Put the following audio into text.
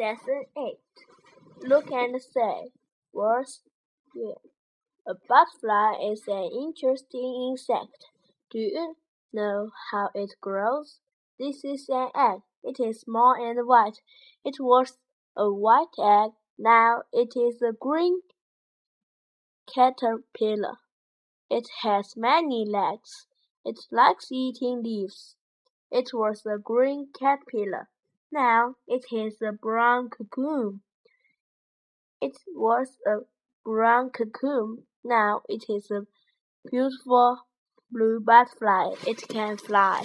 Lesson 8 Look and say, here? A butterfly is an interesting insect. Do you know how it grows? This is an egg. It is small and white. It was a white egg. Now it is a green caterpillar. It has many legs. It likes eating leaves. It was a green caterpillar. Now it is a brown cocoon. It was a brown cocoon. Now it is a beautiful blue butterfly. It can fly.